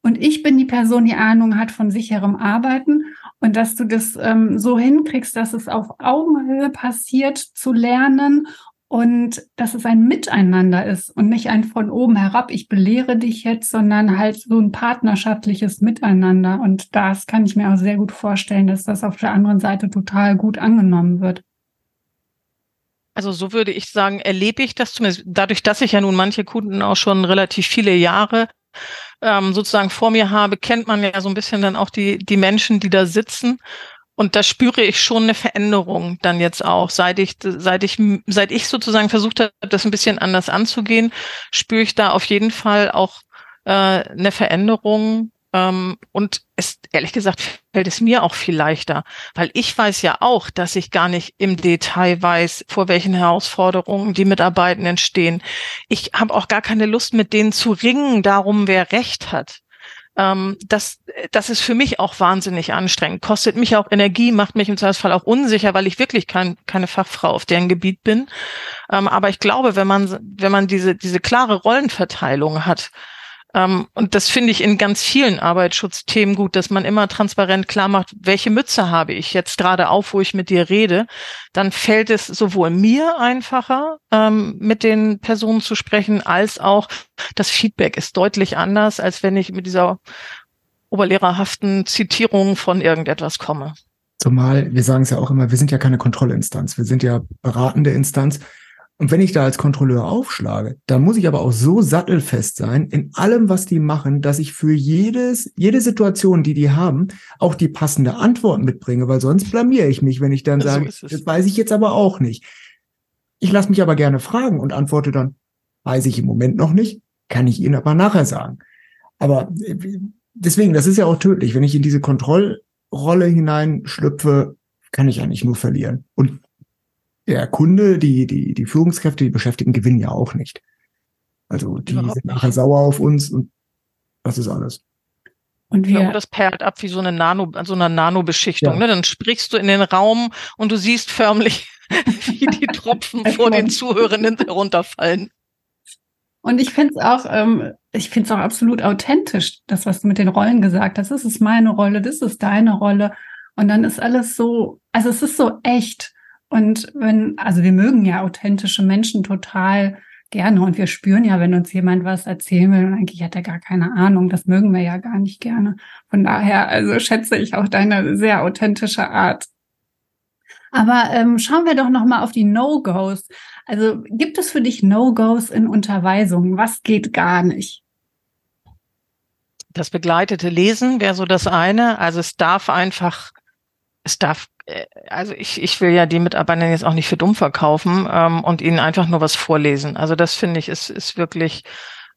Und ich bin die Person, die Ahnung hat von sicherem Arbeiten und dass du das ähm, so hinkriegst, dass es auf Augenhöhe passiert zu lernen und dass es ein Miteinander ist und nicht ein von oben herab, ich belehre dich jetzt, sondern halt so ein partnerschaftliches Miteinander. Und das kann ich mir auch sehr gut vorstellen, dass das auf der anderen Seite total gut angenommen wird. Also so würde ich sagen, erlebe ich das zumindest dadurch, dass ich ja nun manche Kunden auch schon relativ viele Jahre ähm, sozusagen vor mir habe, kennt man ja so ein bisschen dann auch die, die Menschen, die da sitzen. Und da spüre ich schon eine Veränderung dann jetzt auch. Seit ich, seit ich, seit ich sozusagen versucht habe, das ein bisschen anders anzugehen, spüre ich da auf jeden Fall auch äh, eine Veränderung. Ähm, und es, ehrlich gesagt, fällt es mir auch viel leichter, weil ich weiß ja auch, dass ich gar nicht im Detail weiß, vor welchen Herausforderungen die Mitarbeitenden stehen. Ich habe auch gar keine Lust, mit denen zu ringen, darum, wer Recht hat ähm, das, das ist für mich auch wahnsinnig anstrengend, kostet mich auch Energie, macht mich im Zweifelsfall auch unsicher, weil ich wirklich kein, keine Fachfrau auf deren Gebiet bin. Ähm, aber ich glaube, wenn man, wenn man diese, diese klare Rollenverteilung hat, ähm, und das finde ich in ganz vielen Arbeitsschutzthemen gut, dass man immer transparent klar macht, welche Mütze habe ich jetzt gerade auf, wo ich mit dir rede. Dann fällt es sowohl mir einfacher, ähm, mit den Personen zu sprechen, als auch das Feedback ist deutlich anders, als wenn ich mit dieser oberlehrerhaften Zitierung von irgendetwas komme. Zumal, wir sagen es ja auch immer, wir sind ja keine Kontrollinstanz, wir sind ja beratende Instanz. Und wenn ich da als Kontrolleur aufschlage, dann muss ich aber auch so sattelfest sein in allem, was die machen, dass ich für jedes, jede Situation, die die haben, auch die passende Antwort mitbringe, weil sonst blamiere ich mich, wenn ich dann sage, so das weiß ich jetzt aber auch nicht. Ich lasse mich aber gerne fragen und antworte dann, weiß ich im Moment noch nicht, kann ich Ihnen aber nachher sagen. Aber äh, deswegen, das ist ja auch tödlich. Wenn ich in diese Kontrollrolle hineinschlüpfe, kann ich eigentlich nur verlieren. Und der Kunde, die, die, die Führungskräfte, die Beschäftigten gewinnen ja auch nicht. Also die Überhaupt sind nachher nicht. sauer auf uns und das ist alles. Und wir, ja, das perlt ab wie so eine Nano, so eine Nanobeschichtung. Ja. Ne? Dann sprichst du in den Raum und du siehst förmlich, wie die Tropfen vor den Zuhörenden herunterfallen. Und ich finde es auch, ähm, ich finde es auch absolut authentisch, das, was du mit den Rollen gesagt hast. Das ist meine Rolle, das ist deine Rolle. Und dann ist alles so, also es ist so echt. Und wenn, also wir mögen ja authentische Menschen total gerne und wir spüren ja, wenn uns jemand was erzählen will und eigentlich hat er gar keine Ahnung, das mögen wir ja gar nicht gerne. Von daher, also schätze ich auch deine sehr authentische Art. Aber ähm, schauen wir doch noch mal auf die No-Gos. Also gibt es für dich No-Gos in Unterweisungen? Was geht gar nicht? Das begleitete Lesen wäre so das eine. Also es darf einfach, es darf also ich, ich will ja die Mitarbeiter jetzt auch nicht für dumm verkaufen ähm, und ihnen einfach nur was vorlesen. Also das finde ich ist, ist wirklich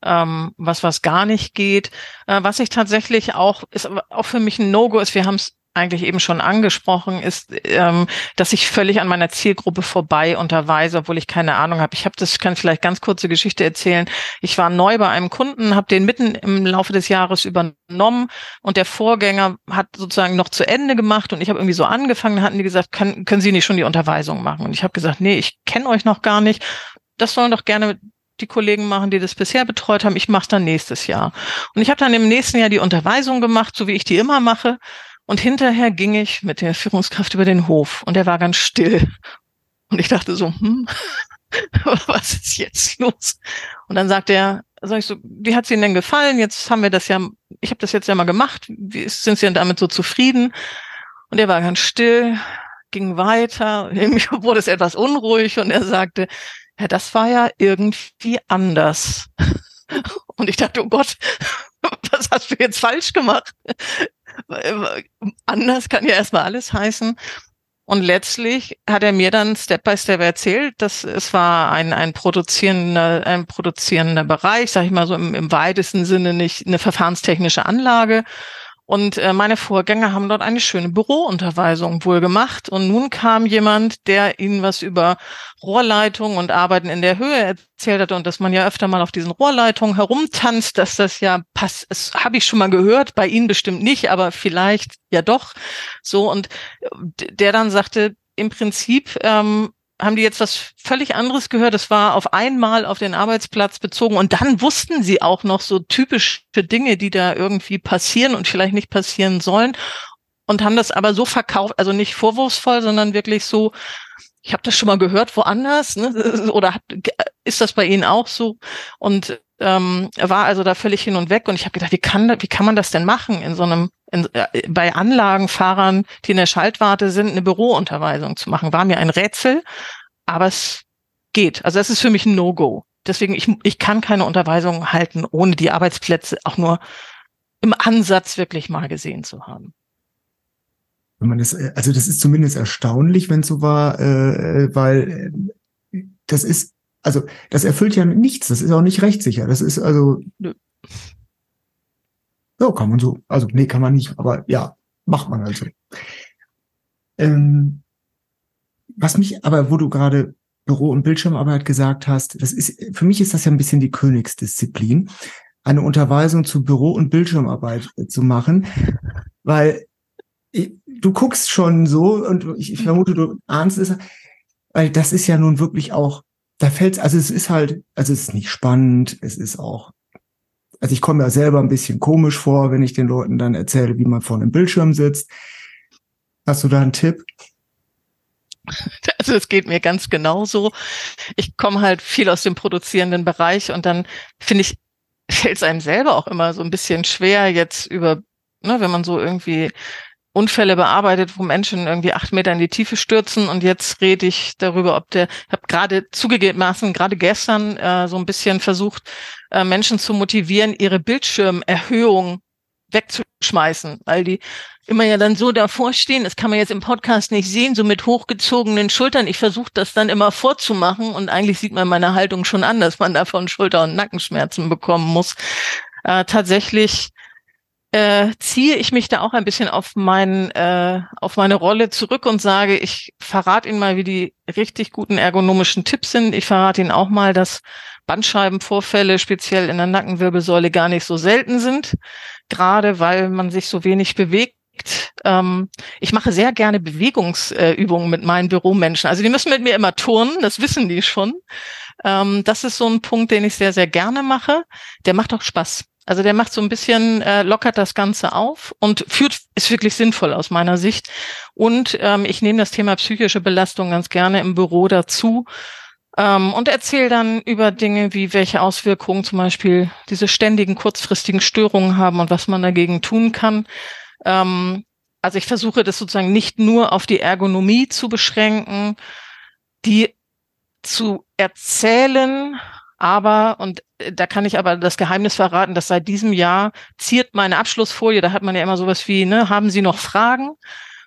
ähm, was, was gar nicht geht. Äh, was ich tatsächlich auch, ist auch für mich ein No-Go ist, wir haben es eigentlich eben schon angesprochen, ist, ähm, dass ich völlig an meiner Zielgruppe vorbei unterweise, obwohl ich keine Ahnung habe. Ich habe das, kann vielleicht ganz kurze Geschichte erzählen. Ich war neu bei einem Kunden, habe den mitten im Laufe des Jahres übernommen und der Vorgänger hat sozusagen noch zu Ende gemacht und ich habe irgendwie so angefangen, hatten die gesagt, kann, können Sie nicht schon die Unterweisung machen? Und ich habe gesagt, nee, ich kenne euch noch gar nicht. Das sollen doch gerne die Kollegen machen, die das bisher betreut haben. Ich mache dann nächstes Jahr. Und ich habe dann im nächsten Jahr die Unterweisung gemacht, so wie ich die immer mache. Und hinterher ging ich mit der Führungskraft über den Hof und er war ganz still. Und ich dachte so, hm, was ist jetzt los? Und dann sagt er, sag ich so, wie hat es Ihnen denn gefallen? Jetzt haben wir das ja, ich habe das jetzt ja mal gemacht. Wie sind Sie denn damit so zufrieden? Und er war ganz still, ging weiter. Mir wurde es etwas unruhig und er sagte, ja, das war ja irgendwie anders. Und ich dachte, oh Gott, was hast du jetzt falsch gemacht? Anders kann ja erstmal alles heißen. Und letztlich hat er mir dann Step by Step erzählt, dass es war ein, ein produzierender, ein produzierender Bereich, sag ich mal so im, im weitesten Sinne nicht eine verfahrenstechnische Anlage. Und äh, meine Vorgänger haben dort eine schöne Bürounterweisung wohl gemacht. Und nun kam jemand, der ihnen was über Rohrleitungen und Arbeiten in der Höhe erzählt hat und dass man ja öfter mal auf diesen Rohrleitungen herumtanzt, dass das ja passt. Das habe ich schon mal gehört, bei Ihnen bestimmt nicht, aber vielleicht ja doch. So und äh, der dann sagte, im Prinzip ähm, haben die jetzt was völlig anderes gehört. Das war auf einmal auf den Arbeitsplatz bezogen. Und dann wussten sie auch noch so typische Dinge, die da irgendwie passieren und vielleicht nicht passieren sollen. Und haben das aber so verkauft, also nicht vorwurfsvoll, sondern wirklich so, ich habe das schon mal gehört woanders, ne? oder hat, ist das bei Ihnen auch so? Und ähm, war also da völlig hin und weg. Und ich habe gedacht, wie kann, wie kann man das denn machen in so einem in, äh, bei Anlagenfahrern, die in der Schaltwarte sind, eine Bürounterweisung zu machen. War mir ein Rätsel, aber es geht. Also das ist für mich ein No-Go. Deswegen, ich, ich kann keine Unterweisung halten, ohne die Arbeitsplätze auch nur im Ansatz wirklich mal gesehen zu haben. Wenn man das, äh, also das ist zumindest erstaunlich, wenn es so war, äh, weil äh, das ist, also das erfüllt ja nichts, das ist auch nicht rechtssicher. Das ist also. Nö. Ja, kann man so. Also, nee, kann man nicht, aber ja, macht man also. Ähm, was mich, aber wo du gerade Büro- und Bildschirmarbeit gesagt hast, das ist, für mich ist das ja ein bisschen die Königsdisziplin, eine Unterweisung zu Büro- und Bildschirmarbeit zu machen, weil du guckst schon so und ich, ich vermute, du ahnst es, weil das ist ja nun wirklich auch, da fällt also es ist halt, also es ist nicht spannend, es ist auch also ich komme ja selber ein bisschen komisch vor, wenn ich den Leuten dann erzähle, wie man vor einem Bildschirm sitzt. Hast du da einen Tipp? Also es geht mir ganz genauso. Ich komme halt viel aus dem produzierenden Bereich und dann finde ich, fällt es einem selber auch immer so ein bisschen schwer, jetzt über, ne, wenn man so irgendwie Unfälle bearbeitet, wo Menschen irgendwie acht Meter in die Tiefe stürzen und jetzt rede ich darüber, ob der, ich habe gerade zugegebenermaßen gerade gestern äh, so ein bisschen versucht, äh, Menschen zu motivieren, ihre Bildschirmerhöhung wegzuschmeißen, weil die immer ja dann so davor stehen, das kann man jetzt im Podcast nicht sehen, so mit hochgezogenen Schultern. Ich versuche das dann immer vorzumachen und eigentlich sieht man meine Haltung schon an, dass man davon Schulter- und Nackenschmerzen bekommen muss. Äh, tatsächlich äh, ziehe ich mich da auch ein bisschen auf mein, äh, auf meine Rolle zurück und sage, ich verrate Ihnen mal, wie die richtig guten ergonomischen Tipps sind. Ich verrate Ihnen auch mal, dass Bandscheibenvorfälle speziell in der Nackenwirbelsäule gar nicht so selten sind, gerade weil man sich so wenig bewegt ähm, ich mache sehr gerne Bewegungsübungen mit meinen Büromenschen. Also die müssen mit mir immer turnen, das wissen die schon. Ähm, das ist so ein Punkt, den ich sehr, sehr gerne mache. Der macht auch Spaß. Also der macht so ein bisschen, äh, lockert das Ganze auf und führt, ist wirklich sinnvoll aus meiner Sicht. Und ähm, ich nehme das Thema psychische Belastung ganz gerne im Büro dazu ähm, und erzähle dann über Dinge wie welche Auswirkungen zum Beispiel diese ständigen kurzfristigen Störungen haben und was man dagegen tun kann. Ähm, also ich versuche das sozusagen nicht nur auf die Ergonomie zu beschränken, die zu erzählen, aber, und äh, da kann ich aber das Geheimnis verraten, dass seit diesem Jahr ziert meine Abschlussfolie, da hat man ja immer sowas wie, ne, haben Sie noch Fragen?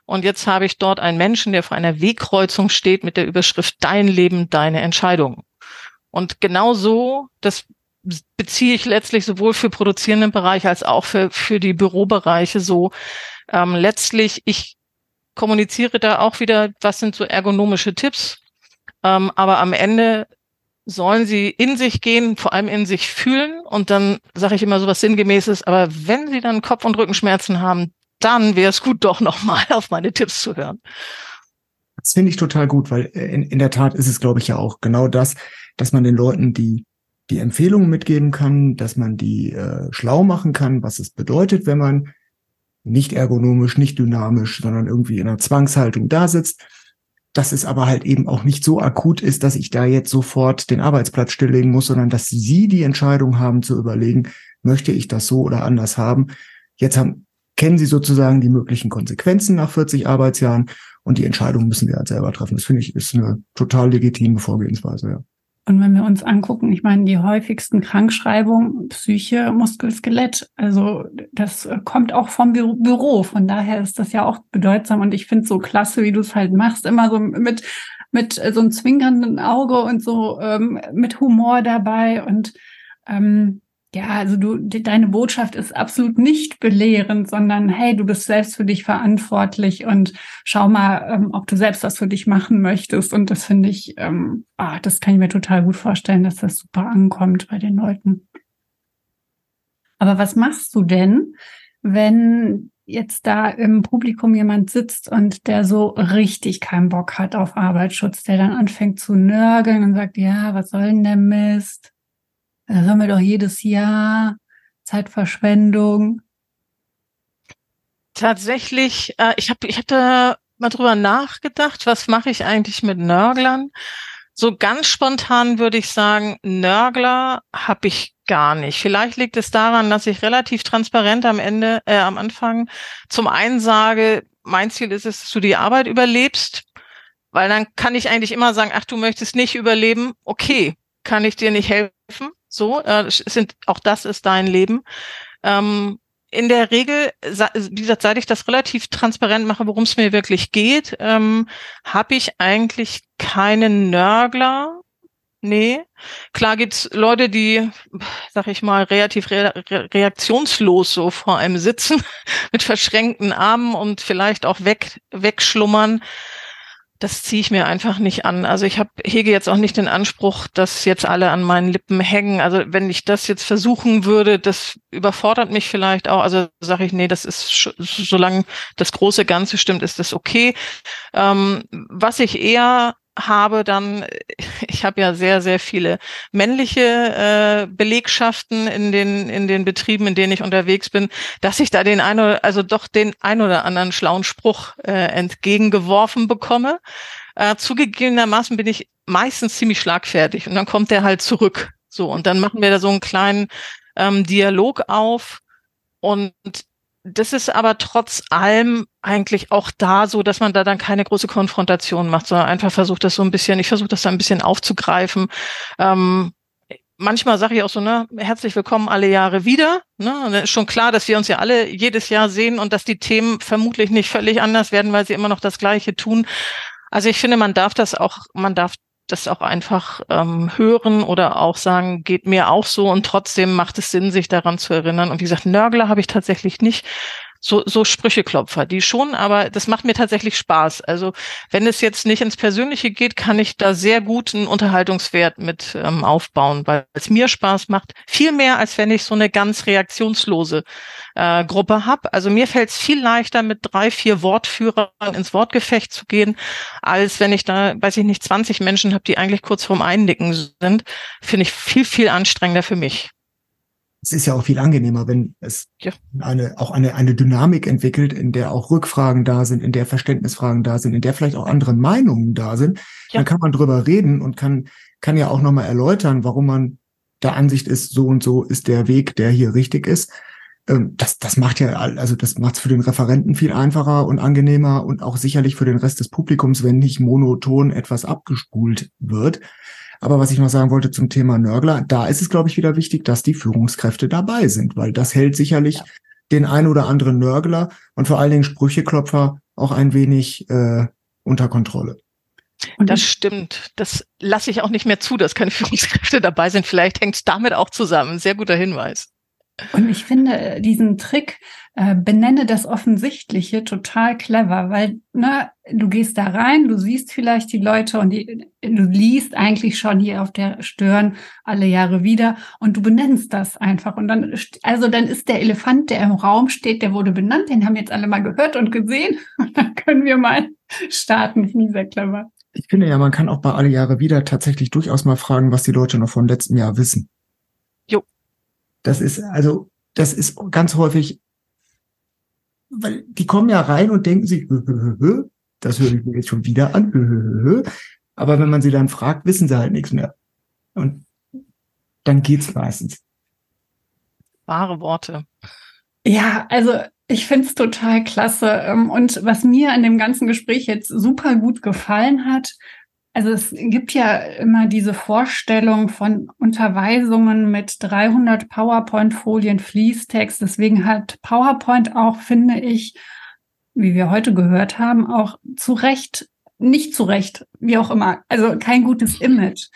Und jetzt habe ich dort einen Menschen, der vor einer Wegkreuzung steht mit der Überschrift Dein Leben, deine Entscheidung. Und genau so, das beziehe ich letztlich sowohl für produzierenden Bereich als auch für, für die Bürobereiche so. Ähm, letztlich, ich kommuniziere da auch wieder, was sind so ergonomische Tipps. Ähm, aber am Ende sollen sie in sich gehen, vor allem in sich fühlen. Und dann sage ich immer so was Sinngemäßes, aber wenn sie dann Kopf- und Rückenschmerzen haben, dann wäre es gut, doch nochmal auf meine Tipps zu hören. Das finde ich total gut, weil in, in der Tat ist es, glaube ich, ja auch genau das, dass man den Leuten die, die Empfehlungen mitgeben kann, dass man die äh, schlau machen kann, was es bedeutet, wenn man nicht ergonomisch, nicht dynamisch, sondern irgendwie in einer Zwangshaltung da sitzt dass es aber halt eben auch nicht so akut ist, dass ich da jetzt sofort den Arbeitsplatz stilllegen muss, sondern dass Sie die Entscheidung haben zu überlegen, möchte ich das so oder anders haben. Jetzt haben, kennen Sie sozusagen die möglichen Konsequenzen nach 40 Arbeitsjahren und die Entscheidung müssen wir halt selber treffen. Das finde ich ist eine total legitime Vorgehensweise, ja. Und wenn wir uns angucken, ich meine, die häufigsten Krankschreibungen, Psyche, Muskel, Skelett, also das kommt auch vom Bü Büro. Von daher ist das ja auch bedeutsam. Und ich finde so klasse, wie du es halt machst, immer so mit, mit so einem zwinkernden Auge und so ähm, mit Humor dabei. Und ähm, ja, also du, deine Botschaft ist absolut nicht belehrend, sondern hey, du bist selbst für dich verantwortlich und schau mal, ähm, ob du selbst was für dich machen möchtest. Und das finde ich, ähm, ah, das kann ich mir total gut vorstellen, dass das super ankommt bei den Leuten. Aber was machst du denn, wenn jetzt da im Publikum jemand sitzt und der so richtig keinen Bock hat auf Arbeitsschutz, der dann anfängt zu nörgeln und sagt, ja, was soll denn der Mist? Das haben wir doch jedes Jahr. Zeitverschwendung. Tatsächlich, äh, ich habe ich hab da mal drüber nachgedacht, was mache ich eigentlich mit Nörglern? So ganz spontan würde ich sagen, Nörgler habe ich gar nicht. Vielleicht liegt es daran, dass ich relativ transparent am Ende, äh, am Anfang zum einen sage, mein Ziel ist es, dass du die Arbeit überlebst, weil dann kann ich eigentlich immer sagen, ach, du möchtest nicht überleben, okay, kann ich dir nicht helfen, so, äh, sind, auch das ist dein Leben. Ähm, in der Regel, wie gesagt, seit ich das relativ transparent mache, worum es mir wirklich geht, ähm, habe ich eigentlich keinen Nörgler. Nee. Klar gibt's Leute, die, sag ich mal, relativ re reaktionslos so vor einem sitzen, mit verschränkten Armen und vielleicht auch weg, wegschlummern das ziehe ich mir einfach nicht an. Also ich hab, hege jetzt auch nicht den Anspruch, dass jetzt alle an meinen Lippen hängen. Also wenn ich das jetzt versuchen würde, das überfordert mich vielleicht auch. Also sage ich, nee, das ist, solange das große Ganze stimmt, ist das okay. Ähm, was ich eher habe dann, ich habe ja sehr, sehr viele männliche äh, Belegschaften in den, in den Betrieben, in denen ich unterwegs bin, dass ich da den ein oder, also doch den ein oder anderen schlauen Spruch äh, entgegengeworfen bekomme. Äh, zugegebenermaßen bin ich meistens ziemlich schlagfertig und dann kommt der halt zurück. So, und dann machen wir da so einen kleinen ähm, Dialog auf. Und das ist aber trotz allem eigentlich auch da so, dass man da dann keine große Konfrontation macht, sondern einfach versucht das so ein bisschen, ich versuche das da ein bisschen aufzugreifen. Ähm, manchmal sage ich auch so, ne, herzlich willkommen alle Jahre wieder. Ne? Und ist schon klar, dass wir uns ja alle jedes Jahr sehen und dass die Themen vermutlich nicht völlig anders werden, weil sie immer noch das Gleiche tun. Also ich finde, man darf das auch, man darf das auch einfach ähm, hören oder auch sagen, geht mir auch so und trotzdem macht es Sinn, sich daran zu erinnern. Und wie gesagt, Nörgler habe ich tatsächlich nicht so, so Sprücheklopfer, die schon, aber das macht mir tatsächlich Spaß. Also wenn es jetzt nicht ins Persönliche geht, kann ich da sehr gut einen Unterhaltungswert mit ähm, aufbauen, weil es mir Spaß macht. Viel mehr, als wenn ich so eine ganz reaktionslose äh, Gruppe habe. Also mir fällt es viel leichter, mit drei, vier Wortführern ins Wortgefecht zu gehen, als wenn ich da, weiß ich nicht, 20 Menschen habe, die eigentlich kurz vorm Einnicken sind. Finde ich viel, viel anstrengender für mich es ist ja auch viel angenehmer, wenn es ja. eine, auch eine, eine Dynamik entwickelt, in der auch Rückfragen da sind, in der Verständnisfragen da sind, in der vielleicht auch andere Meinungen da sind. Ja. Dann kann man drüber reden und kann, kann ja auch nochmal erläutern, warum man der Ansicht ist, so und so ist der Weg, der hier richtig ist. Ähm, das, das macht ja, also das macht es für den Referenten viel einfacher und angenehmer und auch sicherlich für den Rest des Publikums, wenn nicht monoton etwas abgespult wird. Aber was ich noch sagen wollte zum Thema Nörgler, da ist es, glaube ich, wieder wichtig, dass die Führungskräfte dabei sind, weil das hält sicherlich ja. den ein oder anderen Nörgler und vor allen Dingen Sprücheklopfer auch ein wenig äh, unter Kontrolle. Und das stimmt. Das lasse ich auch nicht mehr zu, dass keine Führungskräfte dabei sind. Vielleicht hängt es damit auch zusammen. Sehr guter Hinweis. Und ich finde diesen Trick, äh, benenne das Offensichtliche total clever, weil ne, du gehst da rein, du siehst vielleicht die Leute und die, du liest eigentlich schon hier auf der Stirn alle Jahre wieder und du benennst das einfach. Und dann, also dann ist der Elefant, der im Raum steht, der wurde benannt, den haben jetzt alle mal gehört und gesehen. Und dann können wir mal starten. Finde ich sehr clever. Ich finde ja, man kann auch bei alle Jahre wieder tatsächlich durchaus mal fragen, was die Leute noch vom letzten Jahr wissen. Das ist also, das ist ganz häufig, weil die kommen ja rein und denken sich, das höre ich mir jetzt schon wieder an, aber wenn man sie dann fragt, wissen sie halt nichts mehr. Und dann geht's meistens. Wahre Worte. Ja, also ich finde es total klasse. Ähm, und was mir an dem ganzen Gespräch jetzt super gut gefallen hat, also es gibt ja immer diese Vorstellung von Unterweisungen mit 300 PowerPoint-Folien Fließtext. Deswegen hat PowerPoint auch, finde ich, wie wir heute gehört haben, auch zu Recht, nicht zu Recht, wie auch immer, also kein gutes Image.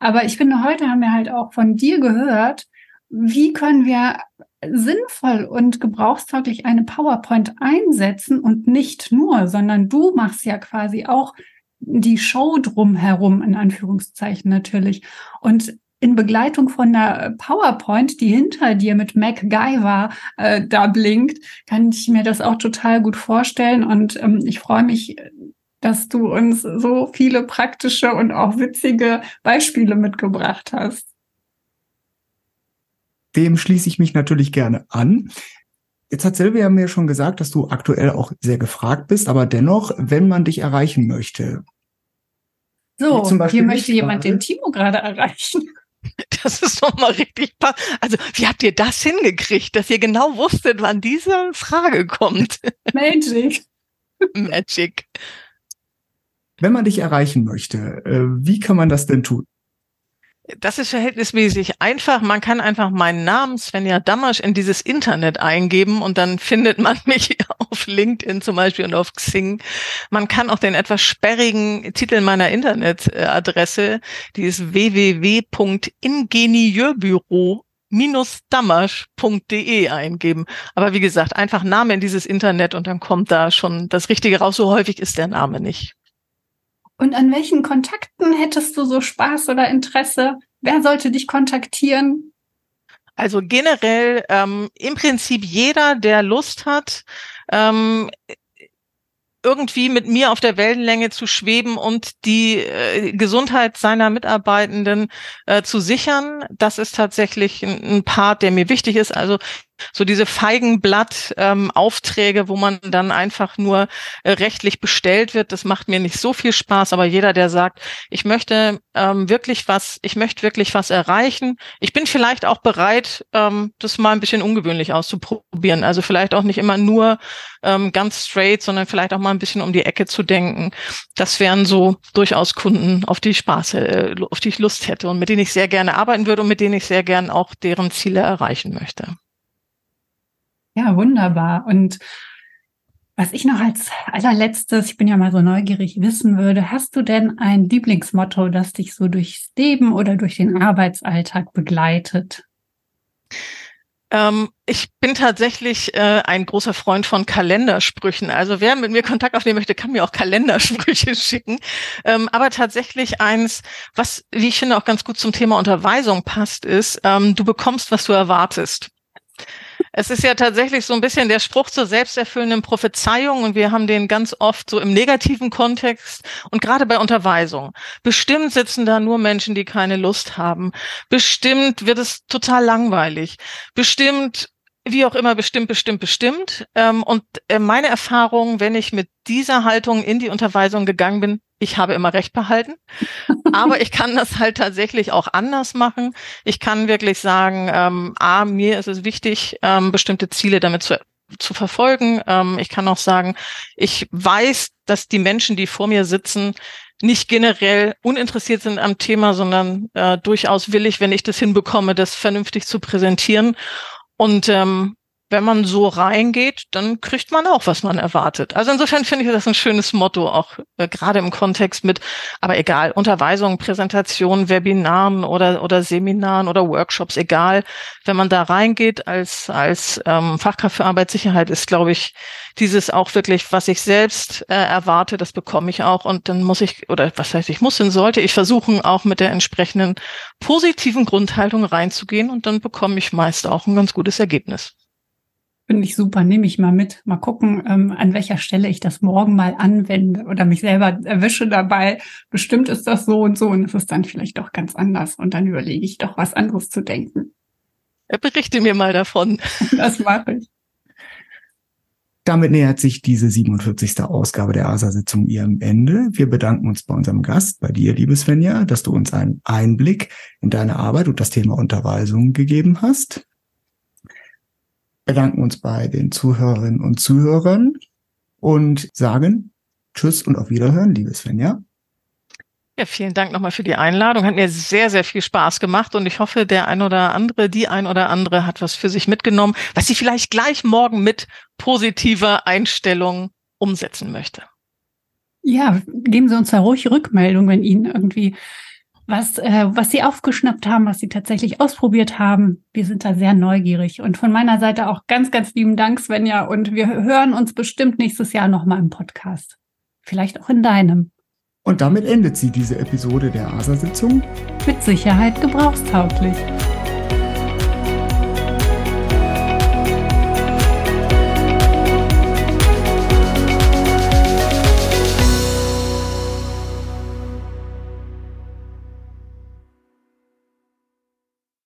Aber ich finde, heute haben wir halt auch von dir gehört, wie können wir sinnvoll und gebrauchstauglich eine PowerPoint einsetzen und nicht nur, sondern du machst ja quasi auch die Show drumherum, in Anführungszeichen natürlich. Und in Begleitung von einer PowerPoint, die hinter dir mit MacGyver äh, da blinkt, kann ich mir das auch total gut vorstellen. Und ähm, ich freue mich, dass du uns so viele praktische und auch witzige Beispiele mitgebracht hast. Dem schließe ich mich natürlich gerne an. Jetzt hat Silvia mir schon gesagt, dass du aktuell auch sehr gefragt bist, aber dennoch, wenn man dich erreichen möchte. So, hier möchte jemand den Timo gerade erreichen. Das ist doch mal richtig. Also, wie habt ihr das hingekriegt, dass ihr genau wusstet, wann diese Frage kommt? Magic. Magic. Wenn man dich erreichen möchte, äh, wie kann man das denn tun? Das ist verhältnismäßig einfach. Man kann einfach meinen Namen Svenja Damasch in dieses Internet eingeben und dann findet man mich auf LinkedIn zum Beispiel und auf Xing. Man kann auch den etwas sperrigen Titel meiner Internetadresse, die ist www.ingenieurbüro damasch.de eingeben. Aber wie gesagt, einfach Name in dieses Internet und dann kommt da schon das Richtige raus. So häufig ist der Name nicht. Und an welchen Kontakten hättest du so Spaß oder Interesse? Wer sollte dich kontaktieren? Also generell ähm, im Prinzip jeder, der Lust hat, ähm, irgendwie mit mir auf der Wellenlänge zu schweben und die äh, Gesundheit seiner Mitarbeitenden äh, zu sichern. Das ist tatsächlich ein, ein Part, der mir wichtig ist. Also so diese Feigenblatt-Aufträge, ähm, wo man dann einfach nur äh, rechtlich bestellt wird, das macht mir nicht so viel Spaß. Aber jeder, der sagt, ich möchte ähm, wirklich was, ich möchte wirklich was erreichen, ich bin vielleicht auch bereit, ähm, das mal ein bisschen ungewöhnlich auszuprobieren. Also vielleicht auch nicht immer nur ähm, ganz straight, sondern vielleicht auch mal ein bisschen um die Ecke zu denken. Das wären so durchaus Kunden, auf die ich Spaß, äh, auf die ich Lust hätte und mit denen ich sehr gerne arbeiten würde und mit denen ich sehr gerne auch deren Ziele erreichen möchte. Ja, wunderbar. Und Was ich noch als allerletztes, ich bin ja mal so neugierig, wissen würde, hast du denn ein Lieblingsmotto, das dich so durchs Leben oder durch den Arbeitsalltag begleitet? Ähm, ich bin tatsächlich äh, ein großer Freund von Kalendersprüchen. Also wer mit mir Kontakt aufnehmen möchte, kann mir auch Kalendersprüche schicken. Ähm, aber tatsächlich eins, was, wie ich finde, auch ganz gut zum Thema Unterweisung passt, ist, ähm, du bekommst, was du erwartest. Es ist ja tatsächlich so ein bisschen der Spruch zur selbsterfüllenden Prophezeiung und wir haben den ganz oft so im negativen Kontext und gerade bei Unterweisung. Bestimmt sitzen da nur Menschen, die keine Lust haben. Bestimmt wird es total langweilig. Bestimmt wie auch immer, bestimmt, bestimmt, bestimmt. Ähm, und äh, meine Erfahrung, wenn ich mit dieser Haltung in die Unterweisung gegangen bin, ich habe immer recht behalten. Aber ich kann das halt tatsächlich auch anders machen. Ich kann wirklich sagen, ähm, A, mir ist es wichtig, ähm, bestimmte Ziele damit zu, zu verfolgen. Ähm, ich kann auch sagen, ich weiß, dass die Menschen, die vor mir sitzen, nicht generell uninteressiert sind am Thema, sondern äh, durchaus willig, wenn ich das hinbekomme, das vernünftig zu präsentieren. Und ähm, wenn man so reingeht, dann kriegt man auch, was man erwartet. Also insofern finde ich das ein schönes Motto, auch äh, gerade im Kontext mit, aber egal, Unterweisungen, Präsentationen, Webinaren oder, oder Seminaren oder Workshops, egal. Wenn man da reingeht als, als ähm, Fachkraft für Arbeitssicherheit, ist, glaube ich, dieses auch wirklich, was ich selbst äh, erwarte, das bekomme ich auch. Und dann muss ich, oder was heißt, ich muss, dann sollte ich versuchen, auch mit der entsprechenden positiven Grundhaltung reinzugehen und dann bekomme ich meist auch ein ganz gutes Ergebnis. Finde ich super, nehme ich mal mit. Mal gucken, ähm, an welcher Stelle ich das morgen mal anwende oder mich selber erwische dabei. Bestimmt ist das so und so und es ist dann vielleicht doch ganz anders. Und dann überlege ich doch, was anderes zu denken. Berichte mir mal davon. Das mache ich. Damit nähert sich diese 47. Ausgabe der ASA-Sitzung ihrem Ende. Wir bedanken uns bei unserem Gast, bei dir, liebe Svenja, dass du uns einen Einblick in deine Arbeit und das Thema Unterweisung gegeben hast bedanken uns bei den Zuhörerinnen und Zuhörern und sagen Tschüss und auf Wiederhören, liebe Svenja. Ja, vielen Dank nochmal für die Einladung. Hat mir sehr, sehr viel Spaß gemacht und ich hoffe, der ein oder andere, die ein oder andere hat was für sich mitgenommen, was sie vielleicht gleich morgen mit positiver Einstellung umsetzen möchte. Ja, geben Sie uns da ruhig Rückmeldung, wenn Ihnen irgendwie was, äh, was Sie aufgeschnappt haben, was Sie tatsächlich ausprobiert haben. Wir sind da sehr neugierig. Und von meiner Seite auch ganz, ganz lieben Dank, Svenja. Und wir hören uns bestimmt nächstes Jahr nochmal im Podcast. Vielleicht auch in deinem. Und damit endet sie diese Episode der ASA-Sitzung. Mit Sicherheit gebrauchstauglich.